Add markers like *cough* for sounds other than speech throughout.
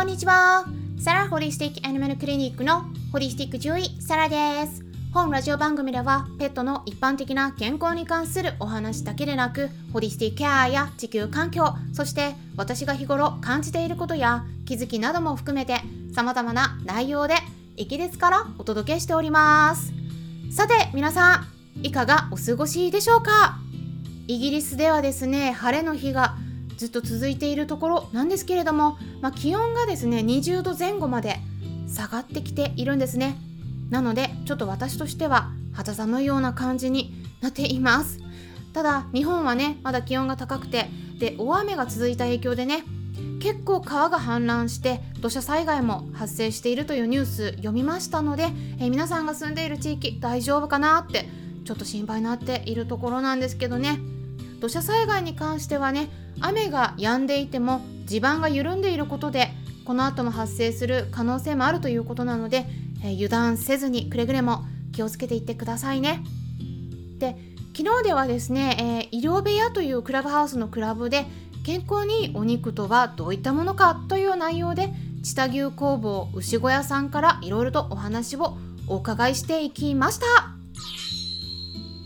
こんにちは。サラホリスティックアニマルクリニックのホリスティック獣医サラです。本ラジオ番組ではペットの一般的な健康に関するお話だけでなくホリスティックケアや地球環境そして私が日頃感じていることや気づきなども含めて様々な内容でイギリスからお届けしておりますさて皆さんいかがお過ごしでしょうか？イギリスではですね晴れの日がずっと続いているところなんですけれども、まあ、気温がですね20度前後まで下がってきているんですね。なのでちょっと私としては肌寒いような感じになっています。ただ日本はねまだ気温が高くてで大雨が続いた影響でね結構川が氾濫して土砂災害も発生しているというニュース読みましたので、えー、皆さんが住んでいる地域大丈夫かなってちょっと心配になっているところなんですけどね。土砂災害に関してはね雨が止んでいても地盤が緩んでいることでこの後も発生する可能性もあるということなので、えー、油断せずにくれぐれも気をつけていってくださいね。で昨日ではですね、えー、医療部屋というクラブハウスのクラブで健康にお肉とはどういったものかという内容で知多牛工房牛小屋さんからいろいろとお話をお伺いしていきました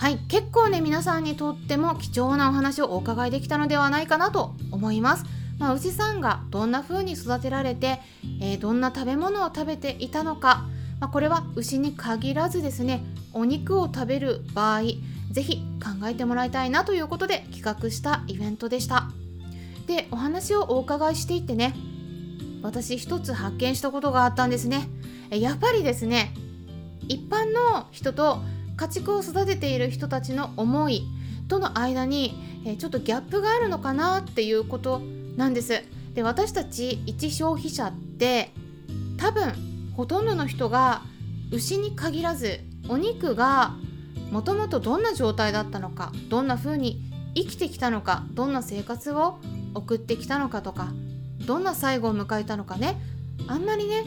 はい。結構ね皆さんにとっても貴重なお話をお伺いできたのではないかなと思います。まあ、牛さんがどんな風に育てられて、えー、どんな食べ物を食べていたのか、まあ、これは牛に限らずですねお肉を食べる場合是非考えてもらいたいなということで企画したイベントでした。でお話をお伺いしていってね私一つ発見したことがあったんですね。やっぱりですね一般の人と家畜を育てている人たちの思いとの間にちょっとギャップがあるのかなっていうことなんです。で私たち一消費者って多分ほとんどの人が牛に限らずお肉がもともとどんな状態だったのかどんな風に生きてきたのかどんな生活を送ってきたのかとかどんな最後を迎えたのかね。あんまりね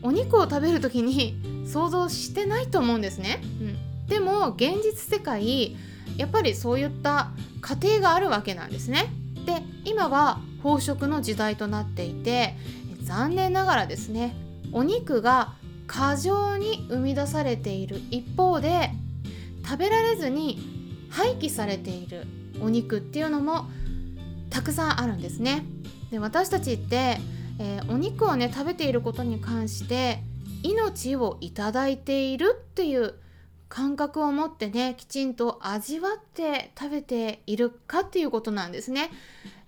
お肉を食べる時に想像してないと思うんですね、うん、でも現実世界やっぱりそういった過程があるわけなんですねで今は飽食の時代となっていて残念ながらですねお肉が過剰に生み出されている一方で食べられずに廃棄されているお肉っていうのもたくさんあるんですね。で私たちって、えー、お肉をね食べていることに関して命をいただいているっていう感覚を持ってねきちんと味わって食べているかっていうことなんですね。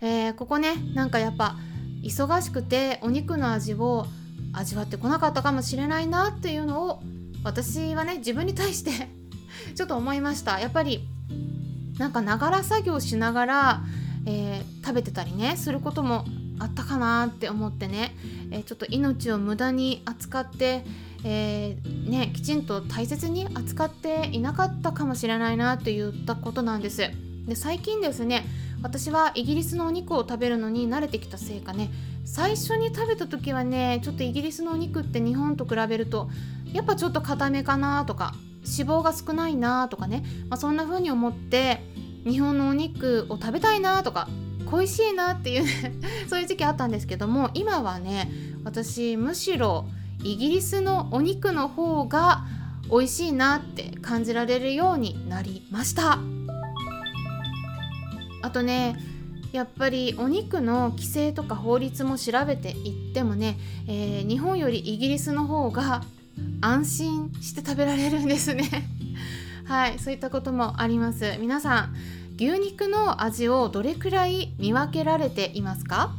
えー、ここねなんかやっぱ忙しくてお肉の味を味わってこなかったかもしれないなっていうのを私はね自分に対して *laughs* ちょっと思いましたやっぱりなんかながら作業しながらえー、食べてたりねすることもあったかなって思ってね、えー、ちょっと命を無駄に扱って、えー、ね、きちんと大切に扱っていなかったかもしれないなといったことなんです。で最近ですね私はイギリスのお肉を食べるのに慣れてきたせいかね。最初に食べた時はねちょっとイギリスのお肉って日本と比べるとやっぱちょっと硬めかなとか脂肪が少ないなとかね、まあ、そんな風に思って日本のお肉を食べたいなとか恋しいなっていうね *laughs* そういう時期あったんですけども今はね私むしろイギリスのお肉の方が美味しいなって感じられるようになりました。あとねやっぱりお肉の規制とか法律も調べていってもね、えー、日本よりイギリスの方が安心して食べられるんですね。*laughs* はいそういったこともあります。皆さん牛肉の味をどれくらい見分けられていますか、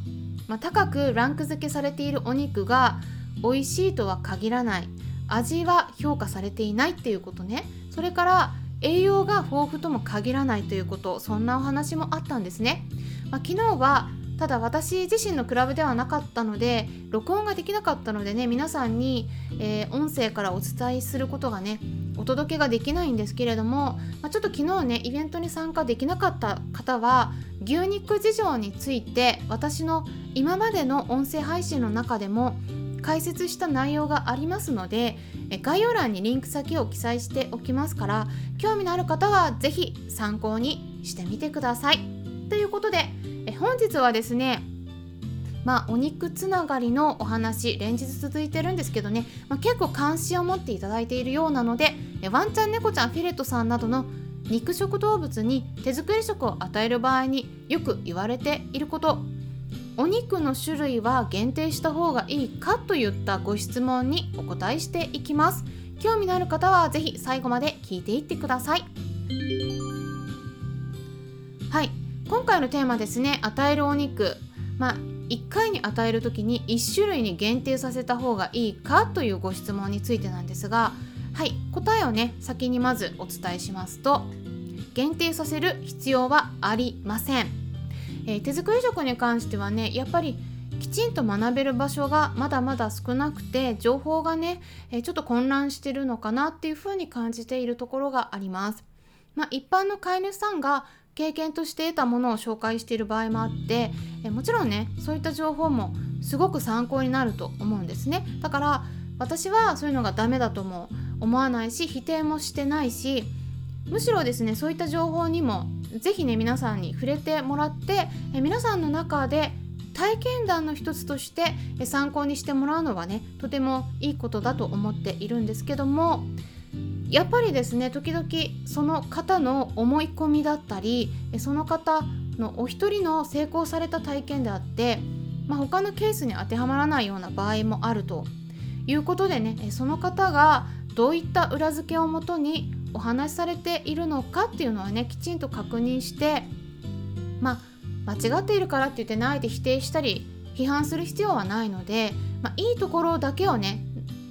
まあ、高くランク付けされているお肉が美味しいとは限らない。味は評価されていないっていうことね。それから栄養が豊富とも限らないということ。そんなお話もあったんですね、まあ、昨日はただ私自身のクラブではなかったので録音ができなかったのでね皆さんに、えー、音声からお伝えすることがねお届けができないんですけれども、まあ、ちょっと昨日ねイベントに参加できなかった方は牛肉事情について私の今までの音声配信の中でも解説した内容がありますので概要欄にリンク先を記載しておきますから興味のある方は是非参考にしてみてください。ということで本日はですねまあお肉つながりのお話連日続いてるんですけどね、まあ、結構関心を持っていただいているようなのでワンちゃん猫ちゃんフィレットさんなどの肉食動物に手作り食を与える場合によく言われていること。お肉の種類は限定した方がいいかといったご質問にお答えしていきます。興味のある方は是非最後まで聞いていってください。はい。今回のテーマですね。与えるお肉。まあ1回に与える時に1種類に限定させた方がいいかというご質問についてなんですがはい答えをね先にまずお伝えしますと限定させる必要はありません、えー、手作り食に関してはねやっぱりきちんと学べる場所がまだまだ少なくて情報がね、えー、ちょっと混乱してるのかなっていうふうに感じているところがあります。まあ、一般の飼い主さんが経験として得たものを紹介している場合もあってえもちろんねそういった情報もすごく参考になると思うんですね。だから私はそういうのがダメだとも思わないし否定もしてないしむしろですねそういった情報にも是非ね皆さんに触れてもらってえ皆さんの中で体験談の一つとして参考にしてもらうのはねとてもいいことだと思っているんですけどもやっぱりですね時々その方の思い込みだったりその方のお一人の成功された体験であって、まあ、他のケースに当てはまらないような場合もあるということでねその方がどういった裏付けをもとにお話しされているのかっていうのはねきちんと確認してまあ間違っているからって言ってねあえて否定したり批判する必要はないので、まあ、いいところだけをね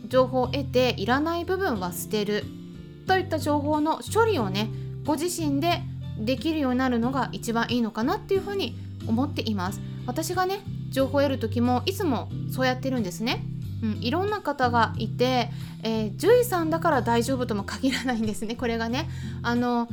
情報を得ていらない部分は捨てるといった情報の処理をねご自身でできるようになるのが一番いいのかなっていうふうに思っています。私がね情報を得る時もいつもそうやってるんですね、うん、いろんな方がいて、えー、獣医さんだから大丈夫とも限らないんですねこれがね。あの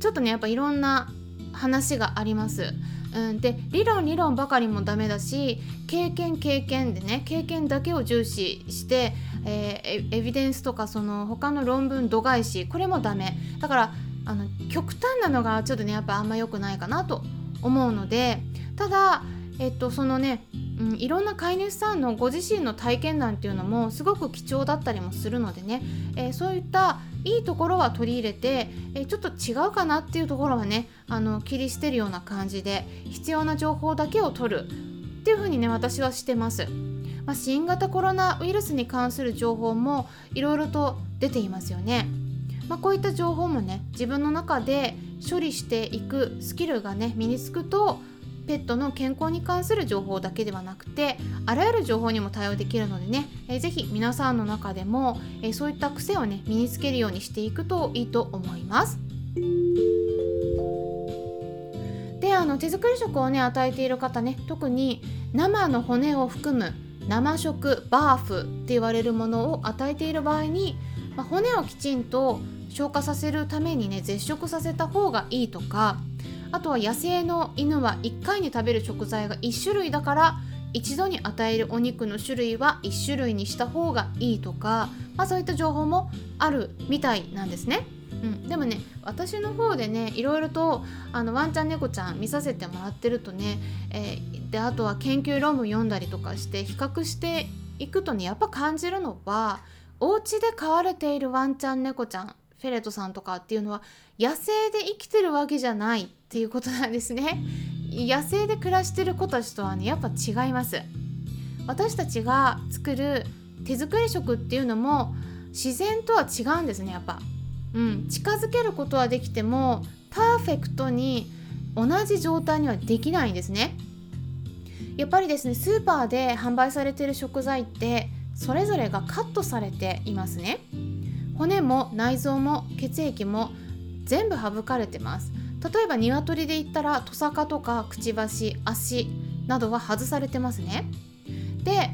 ちょっとねやっぱいろんな話があります。うん、で理論理論ばかりもダメだし経験経験でね経験だけを重視して、えー、エビデンスとかその他の論文度外視これもダメ。だからあの極端なのがちょっとねやっぱあんま良くないかなと思うのでただえっとそのね、うん、いろんな飼い主さんのご自身の体験談っていうのもすごく貴重だったりもするのでね、えー、そういったいいところは取り入れて、え、ちょっと違うかなっていうところはねあの切り捨てるような感じで必要な情報だけを取るっていうふうにね私はしてます。まあ、新型コロナウイルスに関する情報もいろいろと出ていますよね。まあ、こういった情報もね自分の中で処理していくスキルがね身につくとペットの健康に関する情報だけではなくてあらゆる情報にも対応できるのでね、えー、ぜひ皆さんの中でも、えー、そういった癖をね身につけるようにしていくといいと思います。であの手作り食をね与えている方ね特に生の骨を含む生食バーフって言われるものを与えている場合に、まあ、骨をきちんと消化させるためにね絶食させた方がいいとかあとは野生の犬は1回に食べる食材が1種類だから一度に与えるお肉の種類は1種類にした方がいいとか、まあ、そういった情報もあるみたいなんですね。うん、でもね私の方でねいろいろとあのワンちゃん猫ちゃん見させてもらってるとね、えー、であとは研究論文読んだりとかして比較していくとねやっぱ感じるのはお家で飼われているワンちゃん猫ちゃんフェレットさんとかっていうのは野生で生きてるわけじゃないっていうことなんですね。野生で暮らしてる子たちとはねやっぱ違います。私たちが作る手作り食っていうのも自然とは違うんですねやっぱ。うん。近づけることはできてもパーフェクトに同じ状態にはできないんですね。やっぱりですねスーパーで販売されてる食材ってそれぞれがカットされていますね。骨も内臓も血液も全部省かれてます。例えば鶏で言ったらトサカとかくちばし足などは外されてますね。で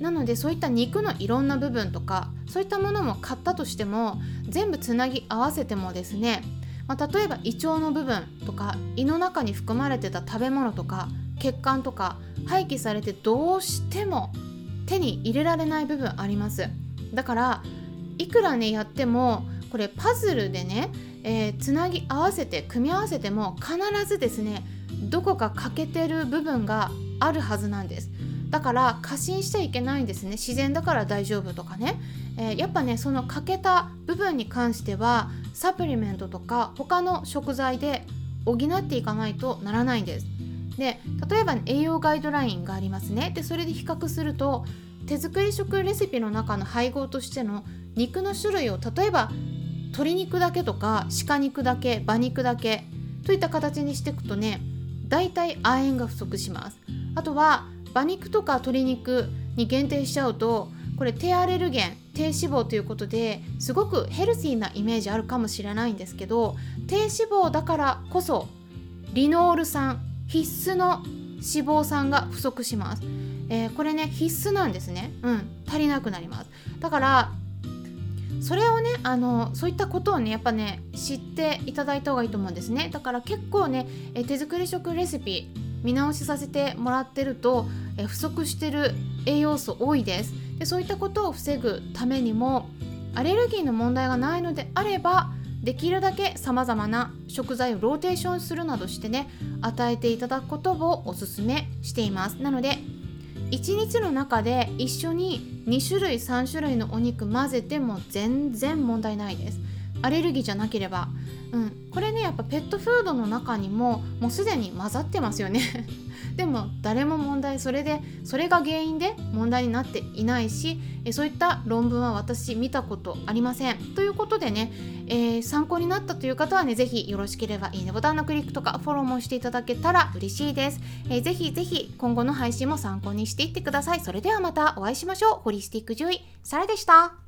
なのでそういった肉のいろんな部分とかそういったものも買ったとしても全部つなぎ合わせてもですね、まあ、例えば胃腸の部分とか胃の中に含まれてた食べ物とか血管とか廃棄されてどうしても手に入れられない部分あります。だからいくらねやってもこれパズルでね、えー、つなぎ合わせて組み合わせても必ずですねどこか欠けてる部分があるはずなんです。だから過信しちゃいけないんですね。自然だから大丈夫とかね、えー、やっぱねその欠けた部分に関してはサプリメントとか他の食材で補っていかないとならないんです。で例えば、栄養ガイドラインがありますね。でそれで比較すると手作り食レシピの中の配合としての肉の種類を例えば鶏肉だけとか鹿肉だけ馬肉だけといった形にしていくとねだいたい亜鉛が不足します。あとは馬肉とか鶏肉に限定しちゃうとこれ低アレルゲン低脂肪ということですごくヘルシーなイメージあるかもしれないんですけど低脂肪だからこそリノール酸必須の脂肪酸が不足します、えー、これね必須なんですね。うん。足りなくなります。だからそれをねあのそういったことをねやっぱね知っていただいた方がいいと思うんですね。だから結構ねえ手作り食レシピ見直しさせてもらってるとえ不足してる栄養素多いです。でそういったことを防ぐためにもアレルギーの問題がないのであればできるだけさまざまな食材をローテーションするなどしてね与えていただくことをおすすめしています。なので1日の中で一緒に2種類3種類のお肉混ぜても全然問題ないです。アレルギーじゃなければ、うん、これねやっぱペットフードの中にももうすでに混ざってますよね。でも誰も問題それでそれが原因で問題になっていないしそういった論文は私見たことありません。ということでね、えー、参考になったという方はね是非よろしければいいねボタンのクリックとかフォローもしていただけたら嬉しいです、えー、ぜひぜひ今後の配信も参考にしていってください。それではまたお会いしましょう。ホリスティック獣医サラでした。